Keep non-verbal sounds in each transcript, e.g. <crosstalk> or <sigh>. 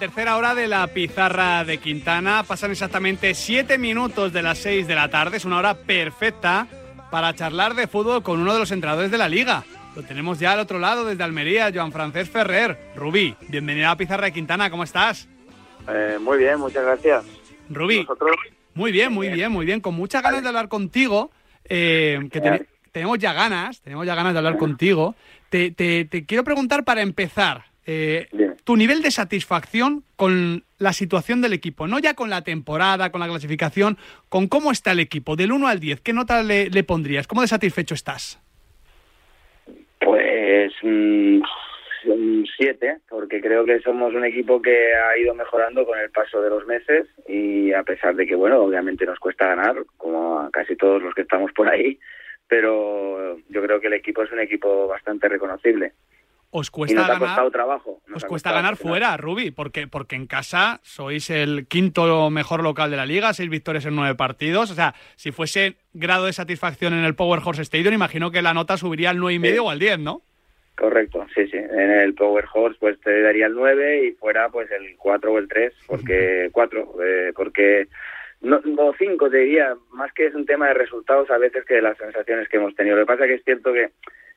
tercera hora de la pizarra de Quintana. Pasan exactamente siete minutos de las seis de la tarde. Es una hora perfecta para charlar de fútbol con uno de los entrenadores de la liga. Lo tenemos ya al otro lado, desde Almería, Joan Francés Ferrer. Rubí, bienvenido a la pizarra de Quintana. ¿Cómo estás? Eh, muy bien, muchas gracias. Rubí, muy bien, muy bien, muy bien. Con muchas ganas de hablar contigo. eh, que te- tenemos ya ganas, tenemos ya ganas de hablar contigo. Te, te- te quiero preguntar para empezar. eh. Tu nivel de satisfacción con la situación del equipo, no ya con la temporada, con la clasificación, con cómo está el equipo, del 1 al 10, ¿qué nota le, pondrías? ¿Cómo de satisfecho estás? Pues mm, un 7, porque creo que somos un equipo que ha ido mejorando con el paso de los meses y a pesar de que, bueno, obviamente nos cuesta ganar, como a casi todos los que estamos por ahí, pero yo creo que el equipo es un equipo bastante reconocible. ¿Os cuesta ganar? costado trabajo. nos Os cuesta ganar fuera, Rubi, porque, porque en casa sois el quinto mejor local de la liga, seis victorias en nueve partidos. O sea, si fuese grado de satisfacción en el Power Horse Stadium, imagino que la nota subiría al nueve y medio Sí. o al 10, ¿no? Correcto, sí, sí. En el Power Horse pues te daría el 9 y fuera pues el 4 o el 3, porque <laughs> 4, eh, porque no, o 5 te diría, más que es un tema de resultados a veces que de las sensaciones que hemos tenido. Lo que pasa que es cierto que,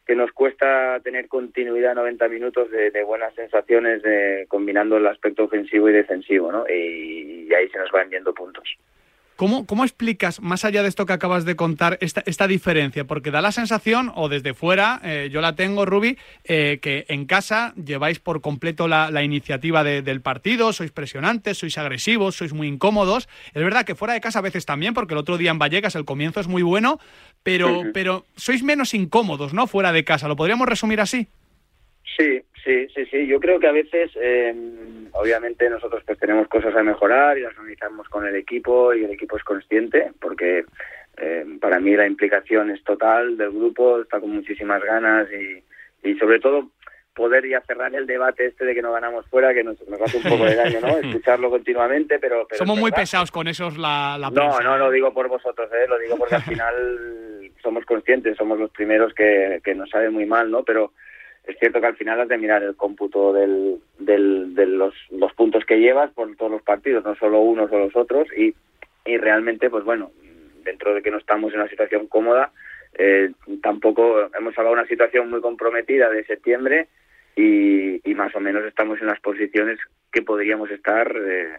que nos cuesta tener continuidad 90 minutos de, de buenas sensaciones de, combinando el aspecto ofensivo y defensivo, ¿no? Y, y ahí se nos van viendo puntos. ¿Cómo, ¿Cómo explicas, más allá de esto que acabas de contar, esta, esta diferencia? Porque da la sensación, o desde fuera, eh, yo la tengo, Rubi, eh, que en casa lleváis por completo la, la iniciativa de- del partido, sois presionantes, sois agresivos, sois muy incómodos. Es verdad que fuera de casa a veces también, porque el otro día en Vallecas el comienzo es muy bueno, pero, pero sois menos incómodos, ¿no? Fuera de casa. ¿Lo podríamos resumir así? Sí, sí, sí, sí. Yo creo que a veces, eh, obviamente, nosotros pues tenemos cosas a mejorar y las analizamos con el equipo y el equipo es consciente, porque eh, para mí la implicación es total del grupo, está con muchísimas ganas y, y sobre todo poder ya cerrar el debate este de que no ganamos fuera, que nos, nos hace un poco de daño, ¿no? <laughs> Escucharlo continuamente, pero... pero Somos muy pesados con esos la, la No, no lo digo por vosotros, ¿eh? lo digo porque al <laughs> final somos conscientes, somos los primeros que, que nos sabe muy mal, ¿no? Pero es cierto que al final has de mirar el cómputo del, del- de los, puntos que llevas por todos los partidos, no solo unos o los otros, y, realmente, pues bueno, dentro de que no estamos en una situación cómoda, eh, tampoco hemos hablado de una situación muy comprometida de septiembre y, más o menos estamos en las posiciones que podríamos estar eh,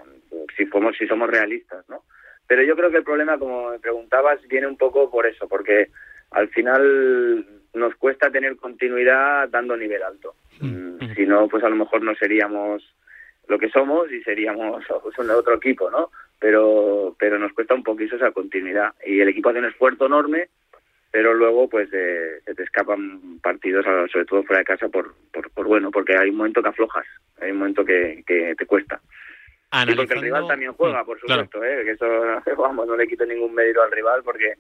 si somos si somos realistas, ¿no? Pero yo creo que el problema, como me preguntabas, viene un poco por eso, porque al final nos cuesta tener continuidad dando nivel alto. Mm, Si no, pues a lo mejor no seríamos lo que somos y seríamos <laughs> pues, un otro equipo, ¿no? Pero, pero nos cuesta un poquito esa continuidad. Y el equipo hace un esfuerzo enorme, pero luego pues eh, se te escapan partidos, a- sobre todo fuera de casa, por, por, por bueno, porque hay un momento que aflojas, hay un momento que, que te cuesta. Y porque el rival también juega, por Mm, claro. supuesto, ¿eh? que eso, <laughs> vamos, no le quito ningún mérito al rival porque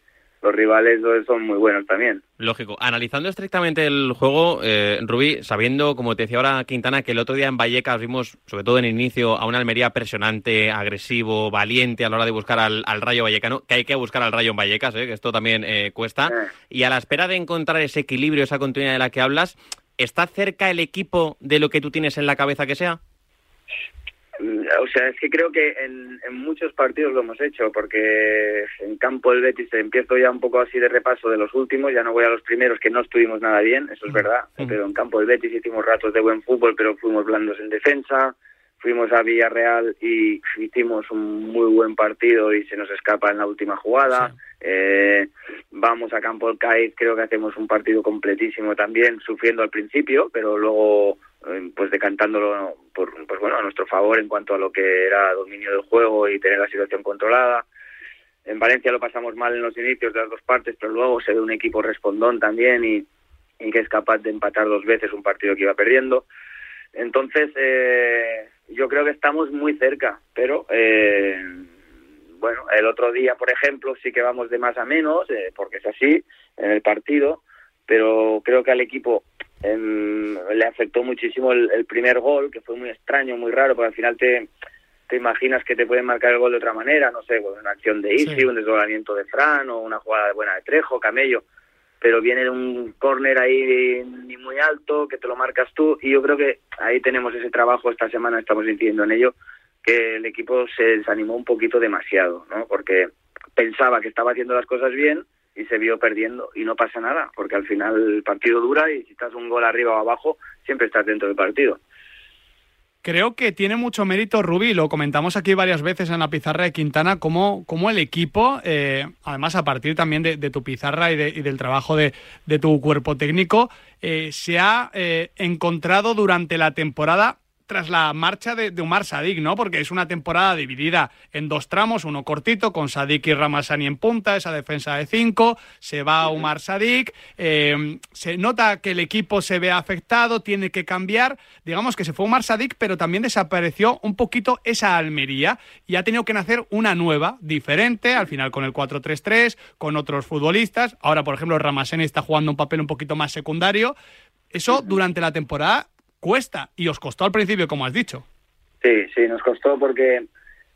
los rivales son muy buenos también. Lógico. Analizando estrictamente el juego, eh, Rubí, sabiendo, como te decía ahora Quintana, que el otro día en Vallecas vimos, sobre todo en el inicio, a una Almería presionante, agresivo, valiente a la hora de buscar al, al Rayo Vallecano, que hay que buscar al Rayo en Vallecas, eh, que esto también eh, cuesta. Y a la espera de encontrar ese equilibrio, esa continuidad de la que hablas, ¿está cerca el equipo de lo que tú tienes en la cabeza que sea? Mm, O sea, es que creo que en, en muchos partidos lo hemos hecho, porque en campo del Betis empiezo ya un poco así de repaso de los últimos, ya no voy a los primeros que no estuvimos nada bien, eso es verdad, Mm. pero en campo del Betis hicimos ratos de buen fútbol, pero fuimos blandos en defensa, fuimos a Villarreal y hicimos un muy buen partido y se nos escapa en la última jugada. Eh, vamos a campo del Cádiz, creo que hacemos un partido completísimo también, sufriendo al principio, pero luego pues decantándolo por pues bueno a nuestro favor en cuanto a lo que era dominio del juego y tener la situación controlada. En Valencia lo pasamos mal en los inicios de las dos partes, pero luego se ve un equipo respondón también y, que es capaz de empatar dos veces un partido que iba perdiendo. Entonces, eh, yo creo que estamos muy cerca, pero eh, bueno, el otro día, por ejemplo, sí que vamos de más a menos, eh, porque es así en el partido, pero creo que al equipo le afectó muchísimo el, el primer gol, que fue muy extraño, muy raro, porque al final te, te imaginas que te pueden marcar el gol de otra manera, no sé, con una acción de Isi, Sí. un desdoblamiento de Fran o una jugada buena de Trejo, Camello, pero viene un córner ahí ni muy alto, que te lo marcas tú, y yo creo que ahí tenemos ese trabajo, esta semana estamos incidiendo en ello, que el equipo se desanimó un poquito demasiado, ¿no? Porque pensaba que estaba haciendo las cosas bien y se vio perdiendo y no pasa nada, porque al final el partido dura y si estás un gol arriba o abajo, siempre estás dentro del partido. Creo que tiene mucho mérito Rubí, lo comentamos aquí varias veces en la pizarra de Quintana, como, como el equipo, eh, además a partir también de, tu pizarra y, del trabajo de, tu cuerpo técnico, eh, se ha eh, encontrado durante la temporada tras la marcha de, de, Umar Sadik, ¿no? Porque es una temporada dividida en dos tramos, uno cortito, con Sadik y Ramasani en punta, esa defensa de cinco, se va Umar Sadik, eh, se nota que el equipo se ve afectado, tiene que cambiar, digamos que se fue Umar Sadik, pero también desapareció un poquito esa Almería y ha tenido que nacer una nueva, diferente, al final con el 4-3-3, con otros futbolistas, ahora por ejemplo Ramasani está jugando un papel un poquito más secundario, eso durante la temporada cuesta y os costó al principio, como has dicho. Sí, sí, nos costó porque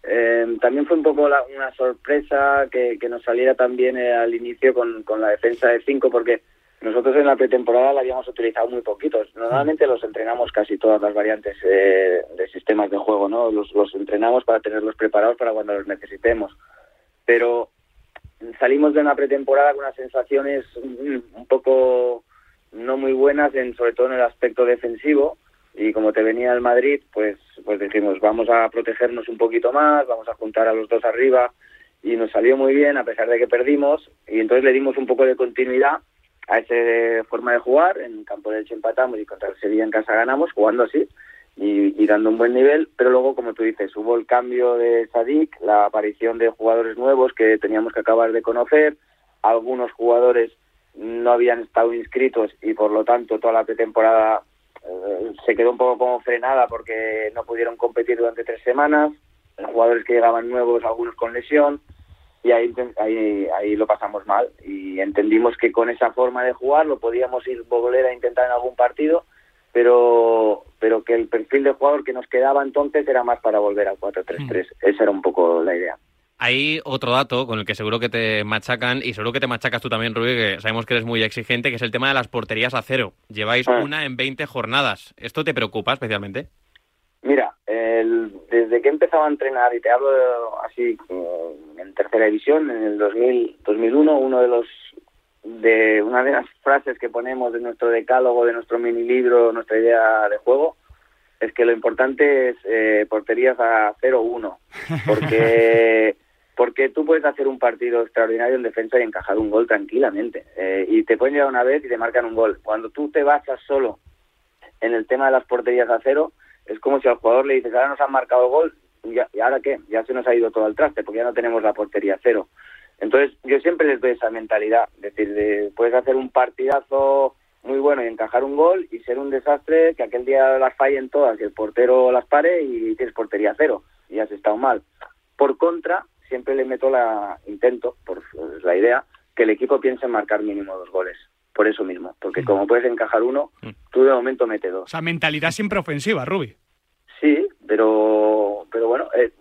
eh, también fue un poco una sorpresa que, nos saliera también eh, al inicio con, la defensa de cinco porque nosotros en la pretemporada la habíamos utilizado muy poquitos. Normalmente los entrenamos casi todas las variantes eh, de sistemas de juego, ¿no? Los, los entrenamos para tenerlos preparados para cuando los necesitemos. Pero salimos de una pretemporada con unas sensaciones un poco no muy buenas, en, sobre todo en el aspecto defensivo. Y como te venía el Madrid, pues, pues dijimos, vamos a protegernos un poquito más, vamos a juntar a los dos arriba. Y nos salió muy bien, a pesar de que perdimos. Y entonces le dimos un poco de continuidad a esa forma de jugar. En campo de Elche empatamos y contra el Sevilla en casa ganamos, jugando así y, y, dando un buen nivel. Pero luego, como tú dices, hubo el cambio de Sadik, la aparición de jugadores nuevos que teníamos que acabar de conocer, algunos jugadores no habían estado inscritos y por lo tanto toda la pretemporada eh, se quedó un poco como frenada porque no pudieron competir durante tres semanas, jugadores que llegaban nuevos, algunos con lesión, y ahí, ahí, ahí lo pasamos mal y entendimos que con esa forma de jugar lo podíamos ir volver a intentar en algún partido, pero pero que el perfil de jugador que nos quedaba entonces era más para volver al 4-3-3. Esa era un poco la idea. Hay otro dato con el que seguro que te machacan y seguro que te machacas tú también, Rubí, que sabemos que eres muy exigente, que es el tema de las porterías a cero. Lleváis ah. una en 20 jornadas. ¿Esto te preocupa especialmente? Mira, desde que he empezado a entrenar, y te hablo así en tercera división, en el 2000, 2001, uno de los de una de las frases que ponemos de nuestro decálogo, de nuestro mini libro, nuestra idea de juego, es que lo importante es eh, porterías a 0-1, porque <laughs> porque tú puedes hacer un partido extraordinario en defensa y encajar un gol tranquilamente. Eh, y te pueden llegar una vez y te marcan un gol. Cuando tú te basas solo en el tema de las porterías a cero, es como si al jugador le dices, ahora nos han marcado el gol, ¿y ahora qué? Ya se nos ha ido todo al traste, porque ya no tenemos la portería a cero. Entonces, yo siempre les doy esa mentalidad, es decir, puedes hacer un partidazo muy bueno y encajar un gol y ser un desastre que aquel día las fallen todas y el portero las pare y tienes portería cero y has estado mal. Por contra, siempre le meto la, intento, por la idea, que el equipo piense en marcar mínimo dos goles. Por eso mismo, porque como puedes encajar uno, mm. tú de momento mete dos. O sea, mentalidad siempre ofensiva, Rubi. Sí, pero, pero bueno, eh,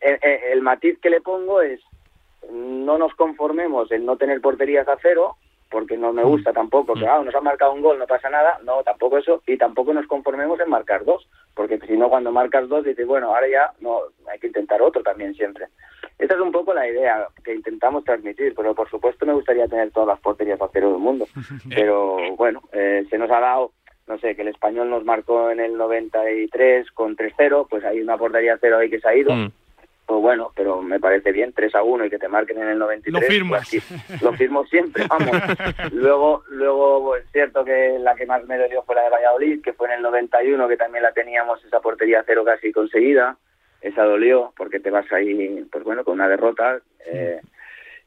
eh, eh, el matiz que le pongo es no nos conformemos en no tener porterías a cero, porque no me mm. gusta tampoco que mm. ah, nos han marcado un gol, no pasa nada, no, tampoco eso, y tampoco nos conformemos en marcar dos, porque si no, cuando marcas dos, dices, bueno, ahora ya no, hay que intentar otro también siempre. Esta es un poco la idea que intentamos transmitir, pero por supuesto me gustaría tener todas las porterías a cero del mundo. <laughs> Pero bueno, eh, se nos ha dado, no sé, que el español nos marcó en el 93 con 3-0, pues hay una portería a cero ahí que se ha ido. Mm. Pues bueno, pero me parece bien, 3 a 1 y que te marquen en el 93. Lo firmas. Pues lo firmo siempre, vamos. <laughs> luego, luego es cierto que la que más me dio fue la de Valladolid, que fue en el 91, que también la teníamos esa portería cero casi conseguida esa dolió porque te vas ahí, pues bueno, con una derrota. Eh,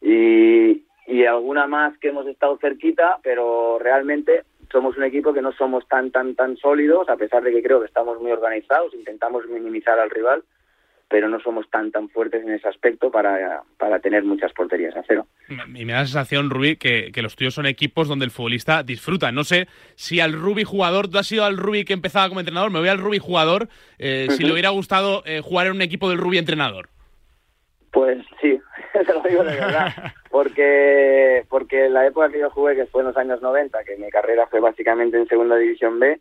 y, y alguna más que hemos estado cerquita, pero realmente somos un equipo que no somos tan, tan, tan sólidos, a pesar de que creo que estamos muy organizados, intentamos minimizar al rival pero no somos tan tan fuertes en ese aspecto para, para tener muchas porterías a cero. Y me da la sensación, Rubi, que, los tuyos son equipos donde el futbolista disfruta. No sé si al Rubi jugador, tú has sido al Rubi que empezaba como entrenador, me voy al Rubi jugador, eh, si le hubiera gustado eh, jugar en un equipo del Rubi entrenador. Pues sí, <laughs> te lo digo de verdad. <laughs> porque porque la época que yo jugué, que fue en los años 90, que mi carrera fue básicamente en Segunda División B,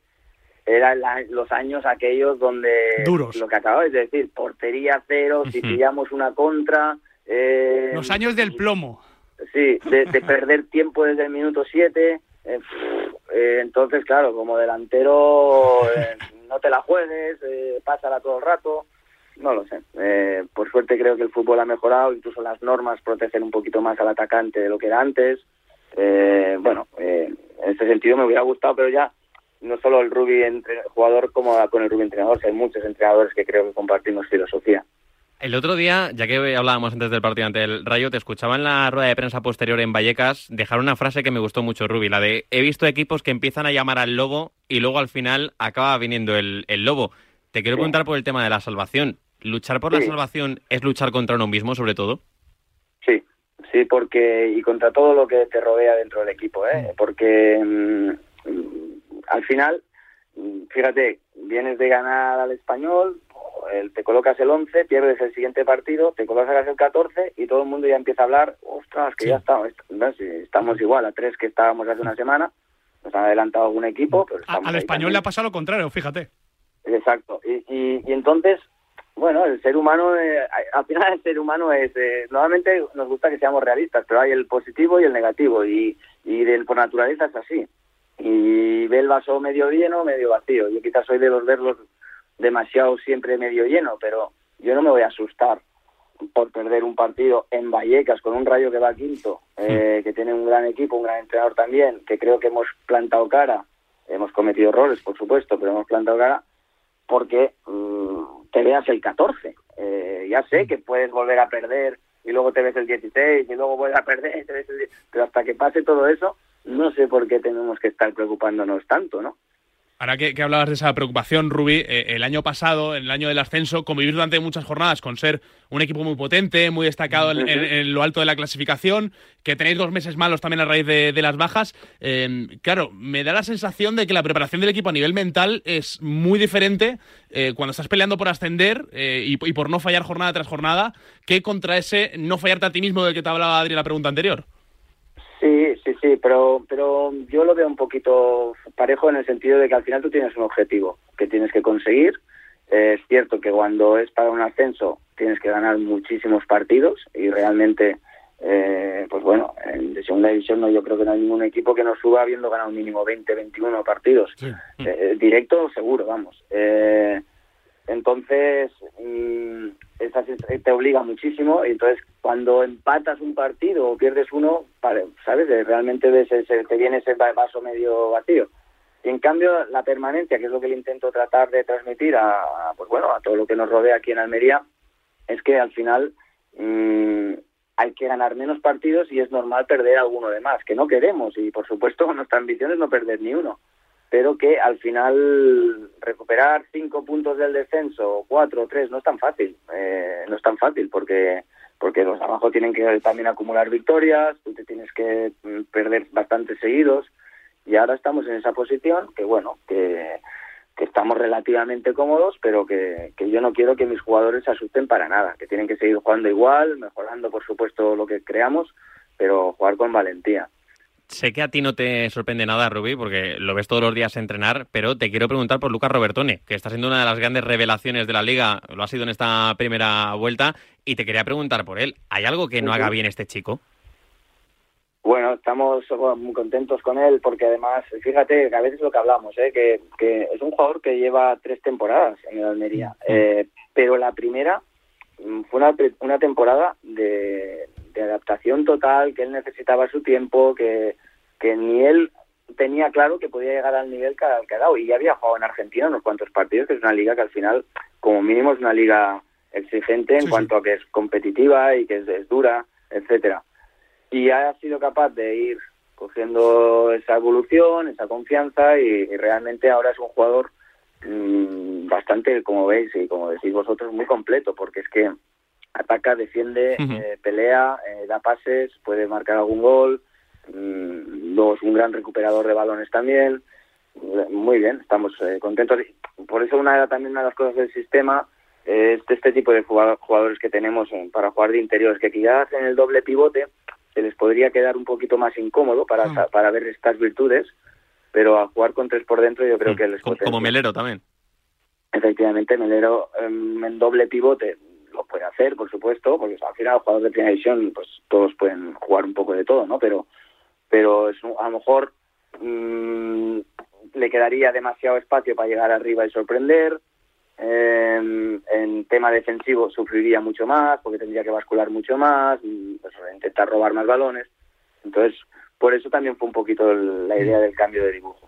eran los años aquellos donde Duros. lo que acababais de decir, portería cero, si pillamos una contra... Eh, los años del plomo. Sí, de, perder tiempo desde el minuto 7. Eh, eh, entonces, claro, como delantero eh, no te la juegues, eh, pásala todo el rato. No lo sé. Eh, por suerte creo que el fútbol ha mejorado, incluso las normas protegen un poquito más al atacante de lo que era antes. Eh, bueno, eh, en ese sentido me hubiera gustado, pero ya no solo el entre, jugador como con el Rubi entrenador, hay muchos entrenadores que creo que compartimos filosofía. El otro día, ya que hablábamos antes del partido ante el Rayo, te escuchaba en la rueda de prensa posterior en Vallecas dejar una frase que me gustó mucho, Rubi, la de he visto equipos que empiezan a llamar al lobo y luego al final acaba viniendo el, el lobo. Te quiero preguntar por el tema de la salvación. ¿Luchar por la salvación es luchar contra uno mismo, sobre todo? Sí, sí, porque y contra todo lo que te rodea dentro del equipo, ¿eh? Porque mm, al final, fíjate, vienes de ganar al español, el, te colocas el 11, pierdes el siguiente partido, te colocas el 14 y todo el mundo ya empieza a hablar, ostras, que ya estamos, estamos igual a tres que estábamos hace una semana, nos han adelantado algún equipo. Pero al español le ha pasado lo contrario, fíjate. Exacto, y, y, y entonces bueno, el ser humano, eh, al final el ser humano es, eh, normalmente nos gusta que seamos realistas, pero hay el positivo y el negativo, y, y del, por naturaleza es así. Y ve el vaso medio lleno, medio vacío. Yo quizás soy de los verlos demasiado siempre medio lleno, pero yo no me voy a asustar por perder un partido en Vallecas con un rayo que va quinto, eh, que tiene un gran equipo, un gran entrenador también, que creo que hemos plantado cara, hemos cometido errores, por supuesto, pero hemos plantado cara porque mm, te veas el 14. Eh, ya sé que puedes volver a perder y luego te ves el 16 y luego vuelves a perder, y te ves el... pero hasta que pase todo eso, no sé por qué tenemos que estar preocupándonos tanto, ¿no? Ahora que, que, hablabas de esa preocupación, Rubi, eh, el año pasado, en el año del ascenso, convivir durante muchas jornadas con ser un equipo muy potente, muy destacado en, en, en lo alto de la clasificación, que tenéis dos meses malos también a raíz de, de las bajas. Eh, claro, me da la sensación de que la preparación del equipo a nivel mental es muy diferente eh, cuando estás peleando por ascender eh, y, y, por no fallar jornada tras jornada que contra ese no fallarte a ti mismo del que te hablaba Adri en la pregunta anterior. Sí, pero, pero yo lo veo un poquito parejo en el sentido de que al final tú tienes un objetivo que tienes que conseguir. Eh, es cierto que cuando es para un ascenso tienes que ganar muchísimos partidos y realmente, eh, pues bueno, en de segunda división no, yo creo que no hay ningún equipo que no suba habiendo ganado mínimo 20, 21 partidos. Sí. Eh, directo seguro, vamos. Eh, entonces, mmm, te obliga muchísimo y entonces cuando empatas un partido o pierdes uno, ¿sabes? Realmente ves ese, te viene ese vaso medio vacío. Y en cambio, la permanencia, que es lo que le intento tratar de transmitir a, pues bueno, a todo lo que nos rodea aquí en Almería, es que al final mmm, hay que ganar menos partidos y es normal perder alguno de más, que no queremos y por supuesto <laughs> nuestra ambición es no perder ni uno pero que al final recuperar cinco puntos del descenso, cuatro o tres, no es tan fácil, eh, no es tan fácil porque porque los abajo tienen que también acumular victorias, tú te tienes que perder bastantes seguidos y ahora estamos en esa posición que bueno, que, que estamos relativamente cómodos, pero que, que yo no quiero que mis jugadores se asusten para nada, que tienen que seguir jugando igual, mejorando por supuesto lo que creamos, pero jugar con valentía. Sé que a ti no te sorprende nada, Rubí, porque lo ves todos los días entrenar, pero te quiero preguntar por Lucas Robertone, que está siendo una de las grandes revelaciones de la liga, lo ha sido en esta primera vuelta, y te quería preguntar por él. ¿Hay algo que no haga bien este chico? Bueno, estamos muy contentos con él porque además, fíjate que a veces lo que hablamos, ¿eh? que, que es un jugador que lleva tres temporadas en el Almería, eh, pero la primera fue una, una temporada de, de adaptación total, que él necesitaba su tiempo, que, que ni él tenía claro que podía llegar al nivel que, que ha dado. Y ya había jugado en Argentina unos cuantos partidos, que es una liga que al final, como mínimo, es una liga exigente en sí, cuanto sí. a que es competitiva y que es, es dura, etcétera. Y ha sido capaz de ir cogiendo esa evolución, esa confianza y, y realmente ahora es un jugador mmm, bastante, como veis y como decís vosotros, muy completo, porque es que ataca, defiende, uh -huh. eh, pelea, eh, da pases, puede marcar algún gol, mmm, luego es un gran recuperador de balones también. Muy bien, estamos eh, contentos. Por eso una también una de las cosas del sistema es este tipo de jugadores que tenemos para jugar de interiores, que quizás en el doble pivote se les podría quedar un poquito más incómodo para, Ah. para ver estas virtudes, pero a jugar con tres por dentro yo creo Mm, que les como, como Melero también. Efectivamente, Melero em, en doble pivote lo puede hacer, por supuesto, porque al final jugadores de primera división, pues todos pueden jugar un poco de todo, ¿no? Pero, pero es a lo mejor mm, le quedaría demasiado espacio para llegar arriba y sorprender. Em, en tema defensivo sufriría mucho más, porque tendría que bascular mucho más, pues, intentar robar más balones. Entonces, por eso también fue un poquito el- la idea del cambio de dibujo.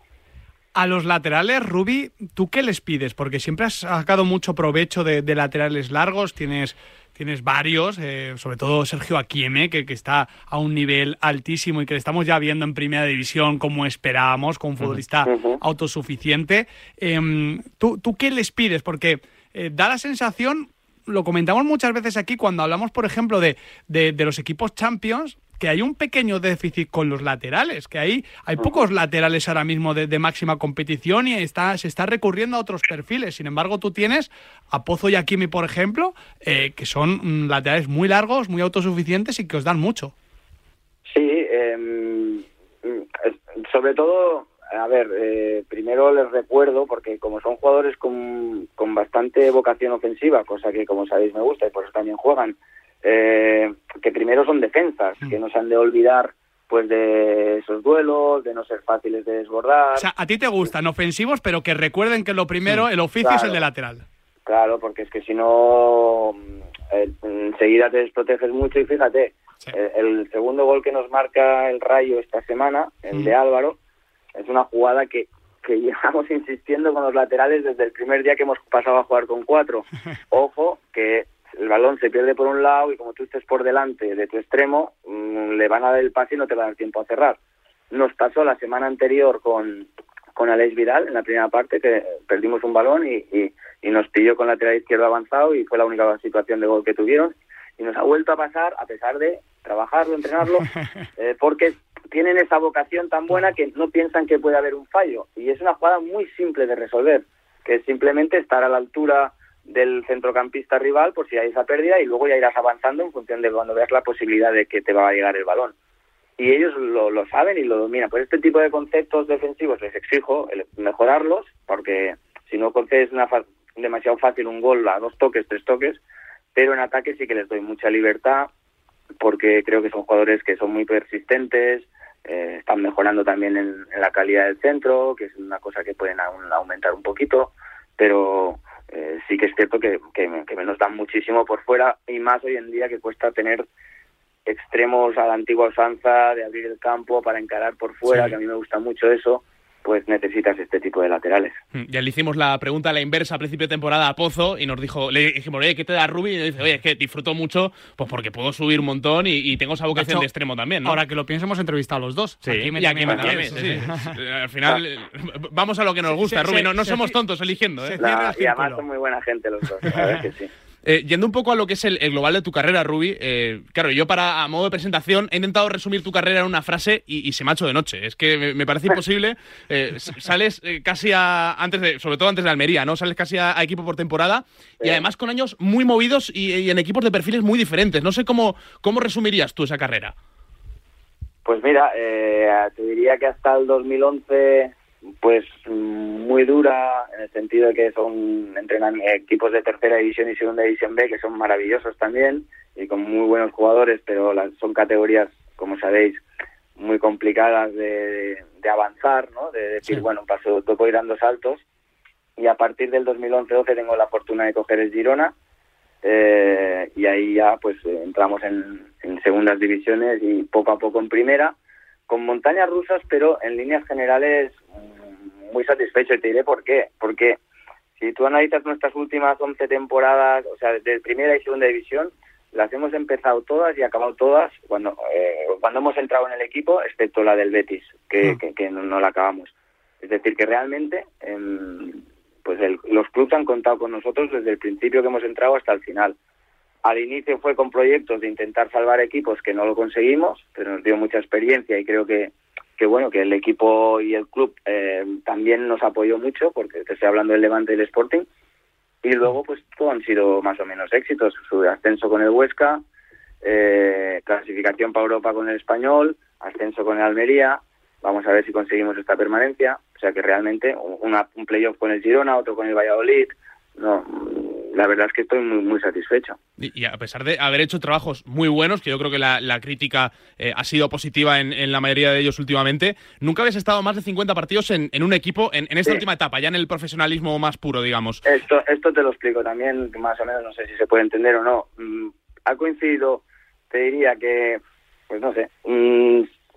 A los laterales, Rubi, ¿tú qué les pides? Porque siempre has sacado mucho provecho de, de laterales largos, tienes, tienes varios, eh, sobre todo Sergio Aquieme, que, que está a un nivel altísimo y que le estamos ya viendo en primera división como esperábamos, con un futbolista autosuficiente. Em, ¿tú, ¿Tú qué les pides? Porque eh, da la sensación, lo comentamos muchas veces aquí cuando hablamos, por ejemplo, de, de, de los equipos Champions, que hay un pequeño déficit con los laterales, que hay, hay pocos laterales ahora mismo de, de máxima competición y está, se está recurriendo a otros perfiles. Sin embargo, tú tienes a Pozo y a Kimi, por ejemplo, eh, que son mm, laterales muy largos, muy autosuficientes y que os dan mucho. Sí, es- sobre todo, a ver, eh, primero les recuerdo, porque como son jugadores con, con bastante vocación ofensiva, cosa que como sabéis me gusta y por eso también juegan, eh, que primero son defensas, que no se han de olvidar pues de esos duelos, de no ser fáciles de desbordar. O sea, a ti te gustan ofensivos, pero que recuerden que lo primero, el oficio es el de lateral. Claro, porque es que si no, mm, eh, enseguida te desproteges mucho y fíjate, Sí. el, el segundo gol que nos marca el Rayo esta semana, el de Álvaro, es una jugada que, que <laughs> llevamos insistiendo con los laterales desde el primer día que hemos pasado a jugar con cuatro. <laughs> Ojo, que el balón se pierde por un lado y como tú estés por delante de tu extremo, mm, le van a dar el pase y no te va a dar tiempo a cerrar. Nos pasó la semana anterior con, con Alex Vidal en la primera parte, que perdimos un balón y, y, y nos pilló con lateral izquierdo avanzado y fue la única situación de gol que tuvieron. Y nos ha vuelto a pasar, a pesar de trabajarlo, entrenarlo, <laughs> eh, porque tienen esa vocación tan buena que no piensan que puede haber un fallo. Y es una jugada muy simple de resolver, que es simplemente estar a la altura del centrocampista rival por si hay esa pérdida y luego ya irás avanzando en función de cuando veas la posibilidad de que te va a llegar el balón. Y ellos lo, lo saben y lo dominan. Pues este tipo de conceptos defensivos les exijo mejorarlos, porque si no concedes una fa- demasiado fácil un gol a dos toques, tres toques, pero en ataque sí que les doy mucha libertad, porque creo que son jugadores que son muy persistentes, eh, están mejorando también en, en la calidad del centro, que es una cosa que pueden aún aumentar un poquito, pero eh, sí que es cierto que, que, que nos dan muchísimo por fuera y más hoy en día que cuesta tener extremos a la antigua usanza de abrir el campo para encarar por fuera, Sí. que a mí me gusta mucho eso, pues necesitas este tipo de laterales. Mm, Ya le hicimos la pregunta a la inversa a principio de temporada a Pozo y nos dijo, le dijimos, oye, ¿qué te da Rubi? Y nos dice, oye, es que disfruto mucho, pues porque puedo subir un montón y, y tengo esa vocación hecho, de extremo también, ¿no? Ahora que lo pienso, hemos entrevistado a los dos. Sí. Aquí me y aquí me sí, sí, sí. Al final, eh, vamos a lo que nos gusta, Sí, Rubi. No, no sí, somos sí. tontos eligiendo, ¿eh? La- y además son muy buena gente los dos, verdad es que sí. Eh, yendo un poco a lo que es el, el global de tu carrera, Rubi, eh, claro, yo para a modo de presentación he intentado resumir tu carrera en una frase y, y se me ha hecho de noche. Es que me, me parece <laughs> imposible. Eh, sales casi a, antes de, sobre todo antes de Almería, ¿no? Sales casi a, a equipo por temporada y además con años muy movidos y, y en equipos de perfiles muy diferentes. No sé cómo, cómo resumirías tú esa carrera. Pues mira, eh, te diría que hasta el 2011, pues muy dura, en el sentido de que son entrenan equipos de tercera división y segunda división B, que son maravillosos también, y con muy buenos jugadores, pero las, son categorías, como sabéis, muy complicadas de, de avanzar, ¿no? De decir, Sí. bueno, paso, voy ir dando saltos. Y a partir del 2011-12 tengo la fortuna de coger el Girona, eh, y ahí ya pues entramos en, en segundas divisiones y poco a poco en primera con montañas rusas pero en líneas generales mm, muy satisfecho y te diré por qué porque si tú analizas nuestras últimas 11 temporadas o sea de primera y segunda división las hemos empezado todas y acabado todas cuando eh, cuando hemos entrado en el equipo excepto la del Betis que, Mm. que, que no, no la acabamos es decir que realmente em, pues el- los clubes han contado con nosotros desde el principio que hemos entrado hasta el final. Al inicio fue con proyectos de intentar salvar equipos que no lo conseguimos, pero nos dio mucha experiencia y creo que, que bueno, que el equipo y el club eh, también nos apoyó mucho, porque te estoy hablando del Levante y del Sporting. Y luego, pues todo han sido más o menos éxitos. Su ascenso con el Huesca, eh, clasificación para Europa con el Español, ascenso con el Almería, vamos a ver si conseguimos esta permanencia, o sea que realmente una, un playoff con el Girona, otro con el Valladolid, no, la verdad es que estoy muy, muy satisfecho. Y, a pesar de haber hecho trabajos muy buenos, que yo creo que la, crítica eh, ha sido positiva en, la mayoría de ellos últimamente, nunca habéis estado más de 50 partidos en, un equipo en, esta última etapa, ya en el profesionalismo más puro, digamos. Esto, esto te lo explico también, más o menos, no sé si se puede entender o no. Mm, ha coincidido, te diría que, pues no sé,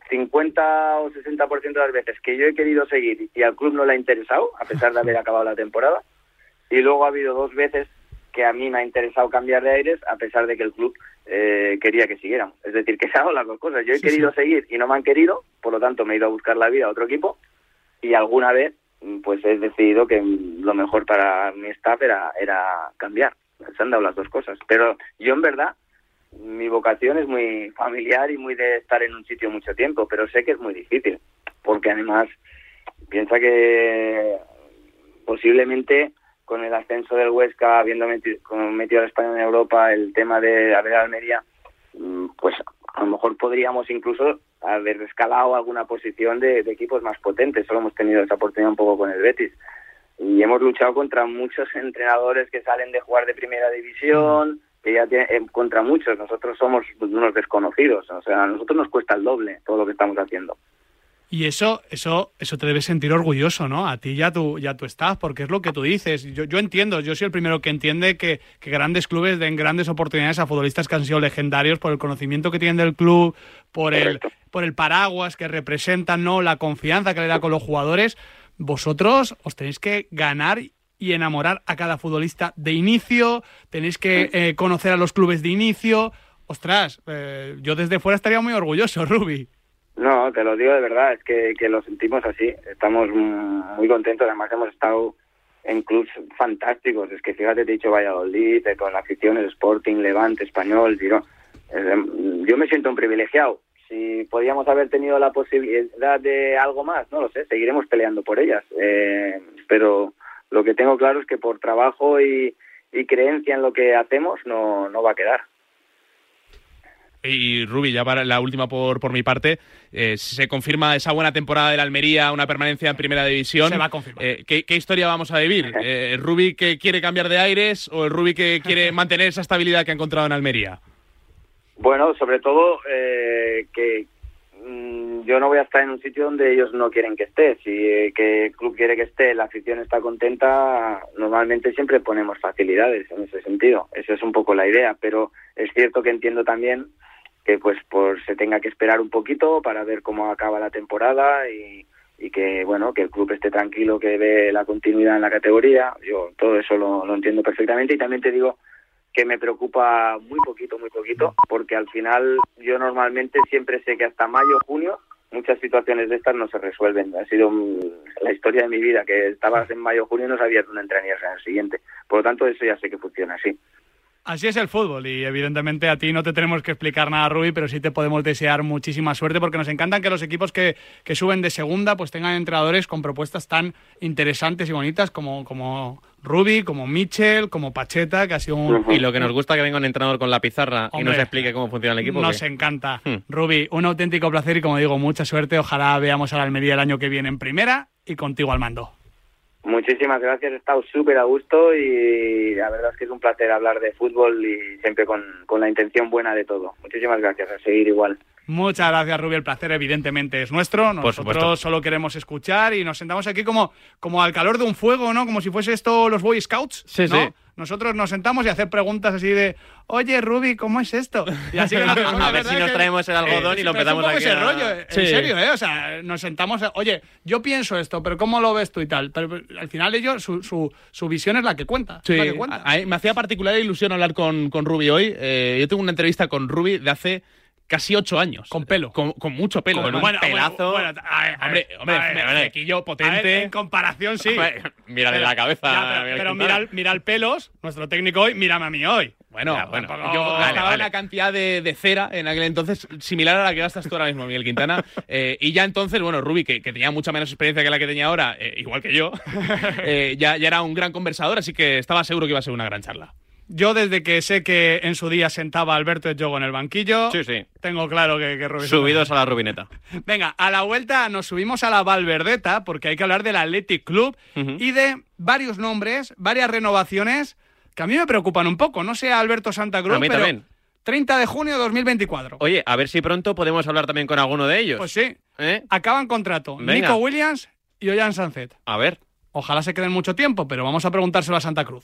50 o 60% de las veces que yo he querido seguir y al club no le ha interesado, a pesar de haber <laughs> acabado la temporada. Y luego ha habido dos veces que a mí me ha interesado cambiar de aires a pesar de que el club eh, quería que siguiéramos. Es decir, que <laughs> se han dado las dos cosas. Yo he querido seguir y no me han querido, por lo tanto me he ido a buscar la vida a otro equipo y alguna vez pues he decidido que lo mejor para mi staff era, era cambiar. Se han dado las dos cosas. Pero yo en verdad, mi vocación es muy familiar y muy de estar en un sitio mucho tiempo, pero sé que es muy difícil, porque además piensa que posiblemente con el ascenso del Huesca, habiendo metido, metido a España en Europa, el tema de haber Almería, mm, pues a lo mejor podríamos incluso haber escalado alguna posición de, equipos más potentes. Solo hemos tenido esa oportunidad un poco con el Betis. Y hemos luchado contra muchos <laughs> entrenadores que salen de jugar de primera división, que ya tienen, eh, contra muchos. Nosotros somos unos desconocidos. O sea, a nosotros nos cuesta el doble todo lo que estamos haciendo. Y eso, eso, eso te debe sentir orgulloso, ¿no? A ti y a tu, ya tu staff, porque es lo que tú dices. Yo, yo entiendo, yo soy el primero que entiende que, que, grandes clubes den grandes oportunidades a futbolistas que han sido legendarios por el conocimiento que tienen del club, por el, por el paraguas que representan, ¿no? La confianza que le da con los jugadores. Vosotros os tenéis que ganar y enamorar a cada futbolista de inicio, tenéis que eh, conocer a los clubes de inicio. Ostras, eh, yo desde fuera estaría muy orgulloso, <laughs> Rubi. No, te lo digo de verdad, es que, que lo sentimos así. Estamos muy contentos, además hemos estado en clubes fantásticos. Es que fíjate, te he dicho Valladolid, eh, con el Sporting, Levante, Español, yo me siento un privilegiado. Si podíamos haber tenido la posibilidad de algo más, no lo sé, seguiremos peleando por ellas. Eh, pero lo que tengo claro es que por trabajo y, y creencia en lo que hacemos no, no va a quedar. Y Rubi, ya para la última por, por mi parte, eh, se confirma esa buena temporada de la Almería, una permanencia en primera división. Se va a confirmar. Eh, ¿qué, historia vamos a vivir? <laughs> Eh, ¿El Rubi que quiere cambiar de aires o el Rubi que quiere <laughs> mantener esa estabilidad que ha encontrado en Almería? Bueno, sobre todo que mm, yo no voy a estar en un sitio donde ellos no quieren que esté. Si que el club quiere que esté, la afición está contenta, normalmente siempre ponemos facilidades en ese sentido. Esa es un poco la idea, pero es cierto que entiendo también que pues por se tenga que esperar un poquito para ver cómo acaba la temporada y, y que bueno que el club esté tranquilo que ve la continuidad en la categoría yo todo eso lo, lo entiendo perfectamente y también te digo que me preocupa muy poquito muy poquito porque al final yo normalmente siempre sé que hasta mayo junio muchas situaciones de estas no se resuelven. Ha sido la historia de mi vida, que estabas en mayo junio y no sabías dónde entrarías en el siguiente. Por lo tanto, eso ya sé que funciona así. Así es el fútbol y evidentemente a ti no te tenemos que explicar nada, Rubí, pero sí te podemos desear muchísima suerte porque nos encantan que los equipos que, que suben de segunda pues tengan entrenadores con propuestas tan interesantes y bonitas como, como Rubi, como Mitchell, como Pacheta, que ha sido un... Y lo que nos gusta que venga un entrenador con la pizarra y nos explique cómo funciona el equipo. Nos encanta. Hmm. Rubi, un auténtico placer y como digo, mucha suerte. Ojalá veamos a la Almería el año que viene en primera y contigo al mando. Muchísimas gracias, he estado súper a gusto y la verdad es que es un placer hablar de fútbol y siempre con, con la intención buena de todo. Muchísimas gracias, a seguir igual. Muchas gracias, Rubio. El placer, evidentemente, es nuestro. Nosotros solo queremos escuchar y nos sentamos aquí como, como al calor de un fuego, ¿no? Como si fuese esto los Boy Scouts. Sí, sí. Nosotros nos sentamos y hacer preguntas así de, oye, Ruby, ¿cómo es esto? Y así que <laughs> a ver si nos traemos el algodón y lo empezamos a ese rollo, en serio, ¿eh? O sea, nos sentamos, oye, yo pienso esto, pero ¿cómo lo ves tú y tal? Pero al final ellos, su, su, su visión es la que cuenta. Sí, la que cuenta. me hacía particular ilusión hablar con, con Ruby hoy. Eh, yo tengo una entrevista con Ruby de hace casi ocho años. Con pelo. Con, mucho pelo. Con un pelazo. hombre, hombre, potente. en comparación, sí. mírale la cabeza. pero, mira, mira el pelos, nuestro técnico hoy, mírame a mí hoy. Bueno, bueno yo gastaba una cantidad de, cera en aquel entonces similar a la que gastas tú ahora mismo, Miguel Quintana. <laughs> Eh, y ya entonces, bueno, Rubi, que, tenía mucha menos experiencia que la que tenía ahora, eh, igual que yo, <laughs> eh, ya, ya era un gran conversador, así que estaba seguro que iba a ser una gran charla. Yo desde que sé que en su día sentaba Alberto Yogo en el banquillo, Sí, sí. tengo claro que, que Subidos a la rubineta. <laughs> Venga, a la vuelta nos subimos a la Valverdeta porque hay que hablar del Athletic Club y de varios nombres, varias renovaciones que a mí me preocupan un poco. No sé a Alberto Santa Cruz, A mí pero también. 30 de junio de 2024. Oye, a ver si pronto podemos hablar también con alguno de ellos. Pues sí, ¿Eh? acaban contrato Venga. Nico Williams y Ollán Sanzet. A ver. Ojalá se queden mucho tiempo, pero vamos a preguntárselo a Santa Cruz.